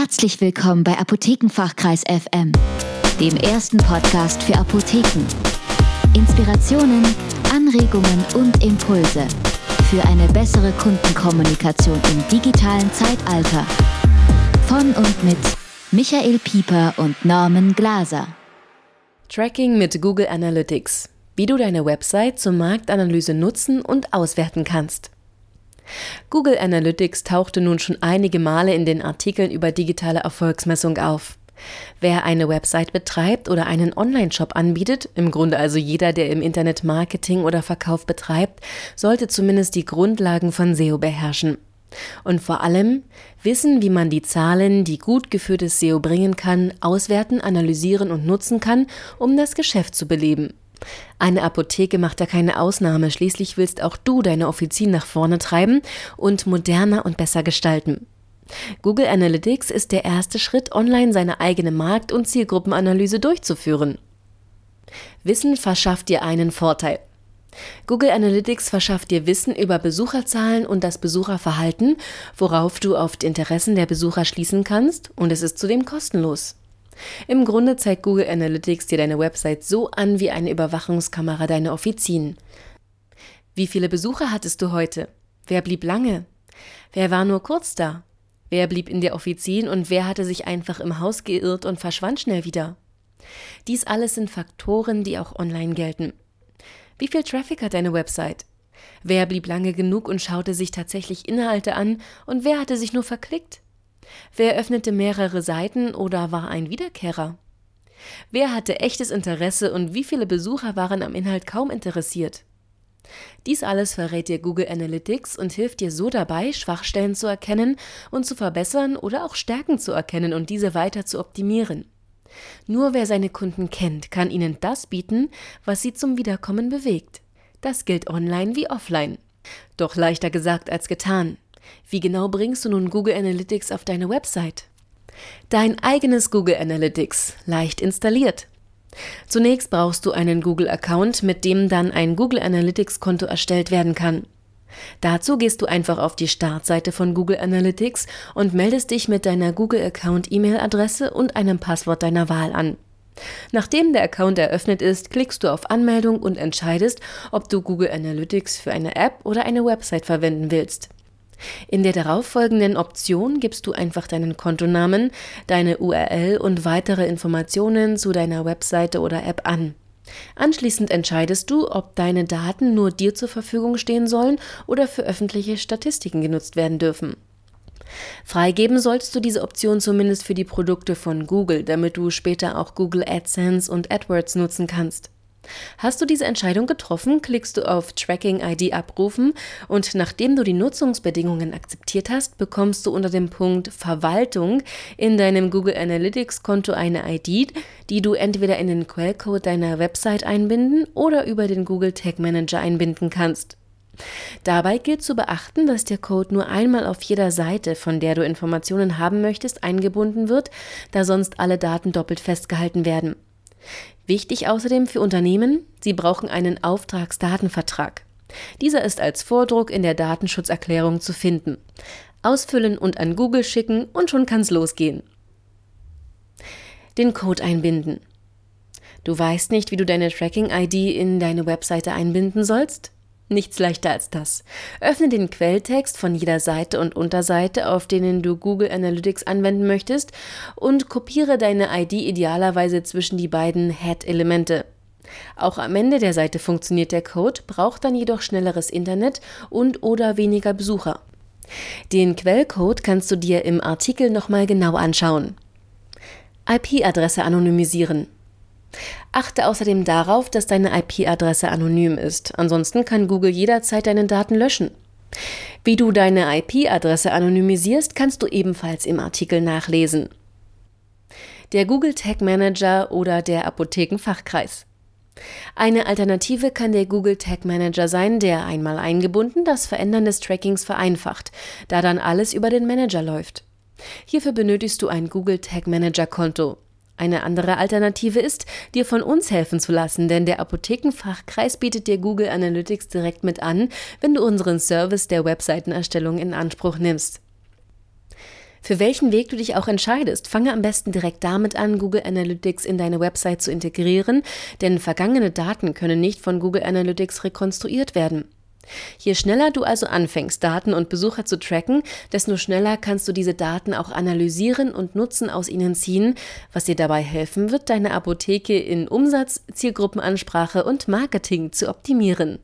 Herzlich willkommen bei Apothekenfachkreis FM, dem ersten Podcast für Apotheken. Inspirationen, Anregungen und Impulse für eine bessere Kundenkommunikation im digitalen Zeitalter. Von und mit Michael Pieper und Norman Glaser. Tracking mit Google Analytics. Wie du deine Website zur Marktanalyse nutzen und auswerten kannst. Google Analytics tauchte nun schon einige Male in den Artikeln über digitale Erfolgsmessung auf. Wer eine Website betreibt oder einen Online-Shop anbietet, im Grunde also jeder, der im Internet Marketing oder Verkauf betreibt, sollte zumindest die Grundlagen von SEO beherrschen. Und vor allem wissen, wie man die Zahlen, die gut geführtes SEO bringen kann, auswerten, analysieren und nutzen kann, um das Geschäft zu beleben. Eine Apotheke macht da keine Ausnahme, schließlich willst auch du deine Offizien nach vorne treiben und moderner und besser gestalten. Google Analytics ist der erste Schritt, online seine eigene Markt- und Zielgruppenanalyse durchzuführen. Wissen verschafft dir einen Vorteil. Google Analytics verschafft dir Wissen über Besucherzahlen und das Besucherverhalten, worauf du auf die Interessen der Besucher schließen kannst, und es ist zudem kostenlos. Im Grunde zeigt Google Analytics dir deine Website so an wie eine Überwachungskamera deine Offizien. Wie viele Besucher hattest du heute? Wer blieb lange? Wer war nur kurz da? Wer blieb in der Offizien und wer hatte sich einfach im Haus geirrt und verschwand schnell wieder? Dies alles sind Faktoren, die auch online gelten. Wie viel Traffic hat deine Website? Wer blieb lange genug und schaute sich tatsächlich Inhalte an und wer hatte sich nur verklickt? Wer öffnete mehrere Seiten oder war ein Wiederkehrer? Wer hatte echtes Interesse und wie viele Besucher waren am Inhalt kaum interessiert? Dies alles verrät dir Google Analytics und hilft dir so dabei, Schwachstellen zu erkennen und zu verbessern oder auch Stärken zu erkennen und diese weiter zu optimieren. Nur wer seine Kunden kennt, kann ihnen das bieten, was sie zum Wiederkommen bewegt. Das gilt online wie offline. Doch leichter gesagt als getan. Wie genau bringst du nun Google Analytics auf deine Website? Dein eigenes Google Analytics, leicht installiert. Zunächst brauchst du einen Google-Account, mit dem dann ein Google Analytics-Konto erstellt werden kann. Dazu gehst du einfach auf die Startseite von Google Analytics und meldest dich mit deiner Google-Account-E-Mail-Adresse und einem Passwort deiner Wahl an. Nachdem der Account eröffnet ist, klickst du auf Anmeldung und entscheidest, ob du Google Analytics für eine App oder eine Website verwenden willst. In der darauffolgenden Option gibst du einfach deinen Kontonamen, deine URL und weitere Informationen zu deiner Webseite oder App an. Anschließend entscheidest du, ob deine Daten nur dir zur Verfügung stehen sollen oder für öffentliche Statistiken genutzt werden dürfen. Freigeben solltest du diese Option zumindest für die Produkte von Google, damit du später auch Google AdSense und AdWords nutzen kannst. Hast du diese Entscheidung getroffen, klickst du auf Tracking ID abrufen und nachdem du die Nutzungsbedingungen akzeptiert hast, bekommst du unter dem Punkt Verwaltung in deinem Google Analytics Konto eine ID, die du entweder in den Quellcode deiner Website einbinden oder über den Google Tag Manager einbinden kannst. Dabei gilt zu beachten, dass der Code nur einmal auf jeder Seite, von der du Informationen haben möchtest, eingebunden wird, da sonst alle Daten doppelt festgehalten werden. Wichtig außerdem für Unternehmen, sie brauchen einen Auftragsdatenvertrag. Dieser ist als Vordruck in der Datenschutzerklärung zu finden. Ausfüllen und an Google schicken und schon kann's losgehen. Den Code einbinden. Du weißt nicht, wie du deine Tracking-ID in deine Webseite einbinden sollst? Nichts leichter als das. Öffne den Quelltext von jeder Seite und Unterseite, auf denen du Google Analytics anwenden möchtest, und kopiere deine ID idealerweise zwischen die beiden Head-Elemente. Auch am Ende der Seite funktioniert der Code, braucht dann jedoch schnelleres Internet und oder weniger Besucher. Den Quellcode kannst du dir im Artikel nochmal genau anschauen. IP-Adresse anonymisieren. Achte außerdem darauf, dass deine IP-Adresse anonym ist. Ansonsten kann Google jederzeit deine Daten löschen. Wie du deine IP-Adresse anonymisierst, kannst du ebenfalls im Artikel nachlesen. Der Google Tag Manager oder der Apothekenfachkreis. Eine Alternative kann der Google Tag Manager sein, der einmal eingebunden das Verändern des Trackings vereinfacht, da dann alles über den Manager läuft. Hierfür benötigst du ein Google Tag Manager Konto. Eine andere Alternative ist, dir von uns helfen zu lassen, denn der Apothekenfachkreis bietet dir Google Analytics direkt mit an, wenn du unseren Service der Webseitenerstellung in Anspruch nimmst. Für welchen Weg du dich auch entscheidest, fange am besten direkt damit an, Google Analytics in deine Website zu integrieren, denn vergangene Daten können nicht von Google Analytics rekonstruiert werden. Je schneller du also anfängst, Daten und Besucher zu tracken, desto schneller kannst du diese Daten auch analysieren und Nutzen aus ihnen ziehen, was dir dabei helfen wird, deine Apotheke in Umsatz, Zielgruppenansprache und Marketing zu optimieren.